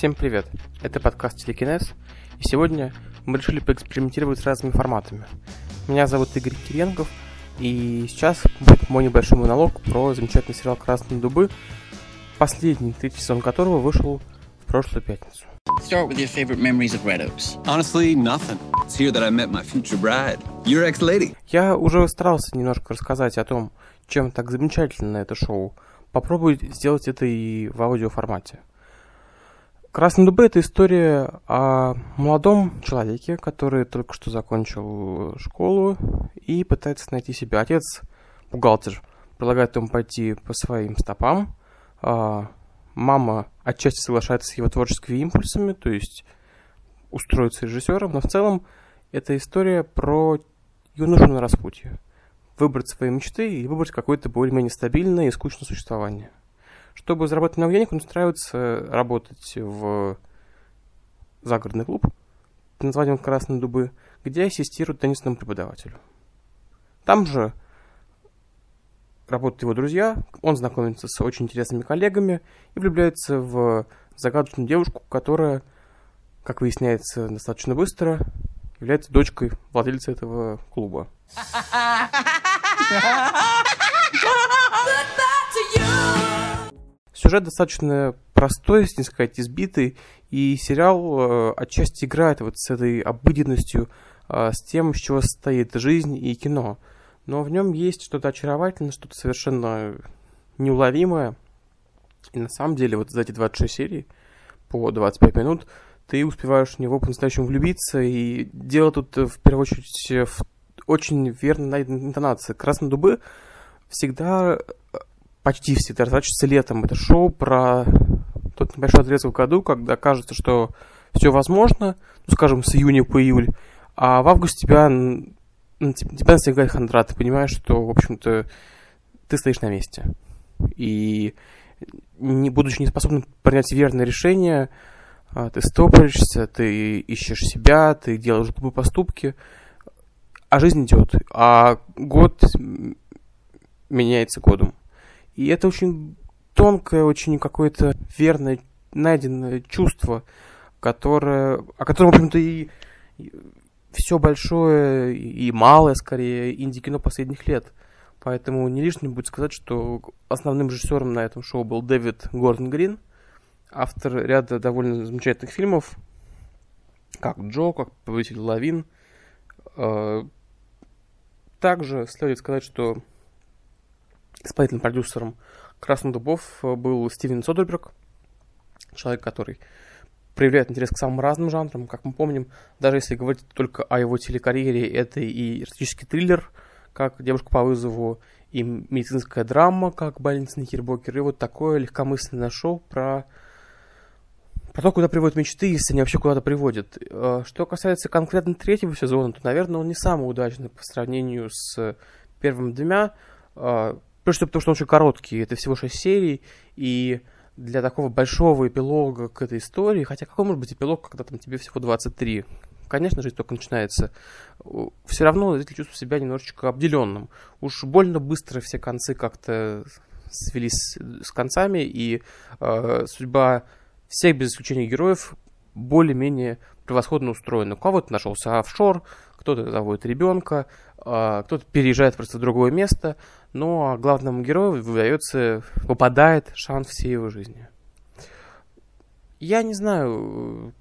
Всем привет! Это подкаст Телекинез, и сегодня мы решили поэкспериментировать с разными форматами. Меня зовут Игорь Киренгов, и сейчас будет мой небольшой монолог про замечательный сериал «Красные дубы», последний, третий сезон которого вышел в прошлую пятницу. Start with your favorite memories of Red Oaks. Honestly, nothing. It's here that I met my future bride, your ex-lady. Я уже старался немножко рассказать о том, чем так замечательно это шоу. Попробую сделать это и в аудиоформате. «Красные дубы» — это история о молодом человеке, который только что закончил школу и пытается найти себя. Отец, бухгалтер, предлагает ему пойти по своим стопам. А мама отчасти соглашается с его творческими импульсами, то есть устроиться режиссером, но в целом это история про юношу на распутье. Выбрать свои мечты и выбрать какое-то более-менее стабильное и скучное существование. Чтобы заработать много денег, он устраивается работать в загородный клуб под названием «Красные дубы», где ассистирует теннисному преподавателю. Там же работают его друзья, он знакомится с очень интересными коллегами и влюбляется в загадочную девушку, которая, как выясняется достаточно быстро, является дочкой владельца этого клуба. Сюжет достаточно простой, не сказать, избитый, и сериал э, отчасти играет вот с этой обыденностью, э, с тем, с чего состоит жизнь и кино. Но в нем есть что-то очаровательное, что-то совершенно неуловимое. И на самом деле вот за эти 26 серий по 25 минут ты успеваешь в него по-настоящему влюбиться, и дело тут э, в первую очередь в очень верно найденной интонации. «Красные дубы» всегда почти всегда разворачивается летом. Это шоу про тот небольшой отрезок в году, когда кажется, что все возможно, ну, скажем, с июня по июль, а в августе тебя, тебя настигает хандра, ты понимаешь, что, в общем-то, ты стоишь на месте. И не будучи неспособным принять верное решение, а, ты стопоришься, ты ищешь себя, ты делаешь глупые поступки, а жизнь идет, а год меняется годом. И это очень тонкое, очень какое-то верное, найденное чувство, которое, о котором, в общем-то, и, все большое и малое, скорее, инди-кино последних лет. Поэтому не лишним будет сказать, что основным режиссером на этом шоу был Дэвид Гордон Грин, автор ряда довольно замечательных фильмов, как Джо, как Повелитель Лавин. Э, также следует сказать, что исполнительным продюсером «Красных дубов» был Стивен Содерберг, человек, который проявляет интерес к самым разным жанрам. Как мы помним, даже если говорить только о его телекарьере, это и эротический триллер, как «Девушка по вызову», и медицинская драма, как «Больница Никербокер», и вот такое легкомысленное шоу про, про то, куда приводят мечты, если они вообще куда-то приводят. Э, что касается конкретно третьего сезона, то, наверное, он не самый удачный по сравнению с первыми двумя. Прежде потому что он очень короткий, это всего 6 серий, и для такого большого эпилога к этой истории, хотя какой может быть эпилог, когда там тебе всего 23? Конечно, жизнь только начинается. Все равно зритель чувствует себя немножечко обделенным. Уж больно быстро все концы как-то свелись с концами, и э, судьба всех без исключения героев более-менее превосходно устроена. У кого-то нашелся офшор, кто-то заводит ребенка, э, кто-то переезжает просто в другое место, но главному герою выдается, попадает шанс всей его жизни. Я не знаю,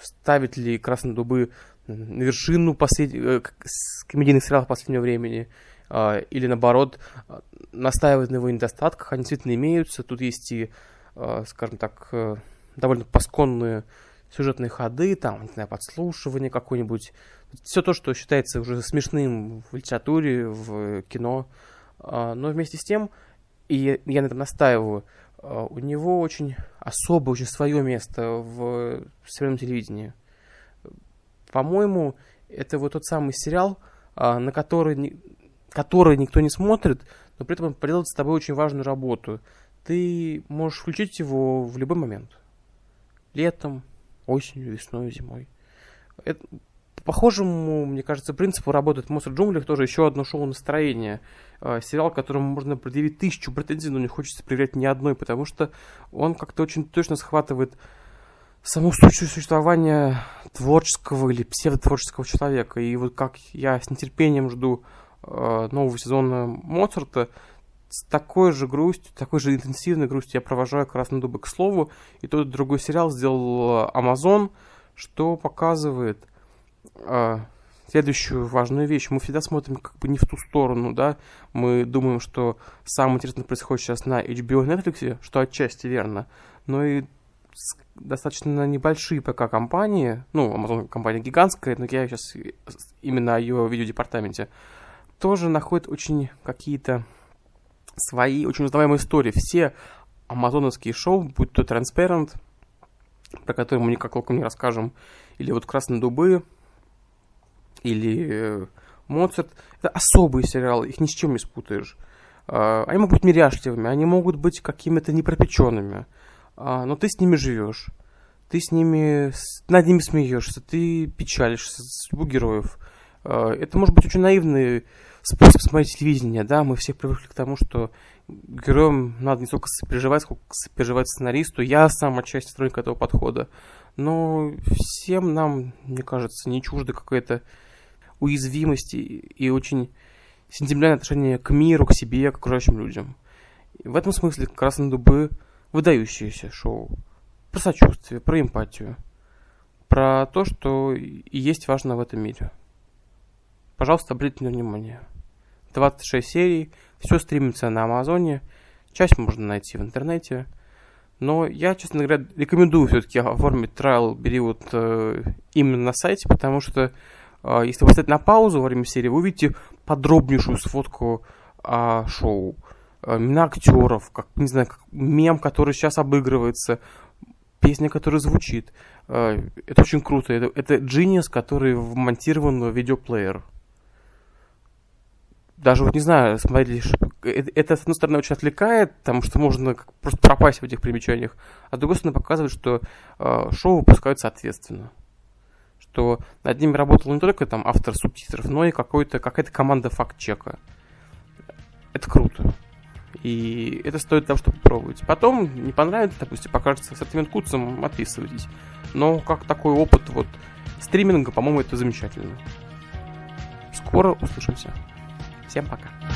ставить ли «Красные дубы» на вершину послед... Э, комедийных сериалов последнего времени, э, или наоборот, настаивать на его недостатках. Они действительно имеются. Тут есть и, э, скажем так, довольно пасконные сюжетные ходы, там, не знаю, подслушивание какое-нибудь. Все то, что считается уже смешным в литературе, в кино. А, но вместе с тем, и я на этом настаиваю, а, у него очень особое, очень свое место в современном телевидении. По-моему, это вот тот самый сериал, а, на который, который никто не смотрит, но при этом он проделает с тобой очень важную работу. Ты можешь включить его в любой момент. Летом, осенью, весной, зимой. Это, по похожему, мне кажется, принципу работает «Монстр джунглях» тоже еще одно шоу настроения. Э, сериал, которому можно предъявить тысячу претензий, но не хочется проверять ни одной, потому что он как-то очень точно схватывает саму сущность существования творческого или псевдотворческого человека. И вот как я с нетерпением жду э, нового сезона Моцарта, с такой же грустью, такой же интенсивной грустью я провожаю «Красный дубы» к слову. И тот другой сериал сделал Amazon, что показывает э, следующую важную вещь. Мы всегда смотрим как бы не в ту сторону, да. Мы думаем, что самое интересное происходит сейчас на HBO и Netflix, что отчасти верно. Но и достаточно небольшие ПК-компании, ну, Amazon компания гигантская, но я сейчас именно о ее видеодепартаменте, тоже находят очень какие-то свои очень узнаваемые истории. Все амазоновские шоу, будь то Transparent, про который мы никак толком не расскажем, или вот «Красные дубы», или э, «Моцарт», это особые сериалы, их ни с чем не спутаешь. Э, они могут быть неряшливыми, они могут быть какими-то непропеченными, а, но ты с ними живешь. Ты с ними, над ними смеешься, ты печалишься судьбу героев. А, это может быть очень наивный способ смотреть телевидение, да, мы все привыкли к тому, что героям надо не только сопереживать, сколько сопереживать сценаристу. Я сам отчасти сторонник этого подхода. Но всем нам, мне кажется, не чуждо какая-то уязвимость и очень сентиментальное отношение к миру, к себе, к окружающим людям. В этом смысле «Красные дубы» выдающееся шоу. Про сочувствие, про эмпатию. Про то, что есть важно в этом мире. Пожалуйста, обратите на внимание. 26 серий, все стримится на Амазоне, часть можно найти в интернете. Но я, честно говоря, рекомендую все-таки оформить трайл период э, именно на сайте, потому что э, если вы поставите на паузу во время серии, вы увидите подробнейшую сводку о шоу. Э, актеров, как, не знаю, как мем, который сейчас обыгрывается, песня, которая звучит. Э, это очень круто. Это, это Genius, который вмонтирован в видеоплеер. Даже вот не знаю, смотрите, это, это, с одной стороны, очень отвлекает, потому что можно просто пропасть в этих примечаниях, а с другой стороны, показывает, что э, шоу выпускают соответственно. Что над ними работал не только там автор субтитров, но и какой-то, какая-то команда факт-чека. Это круто. И это стоит того, чтобы попробовать. Потом не понравится, допустим, покажется ассортимент куцем, отписывайтесь. Но как такой опыт вот стриминга, по-моему, это замечательно. Скоро услышимся. Всем пока.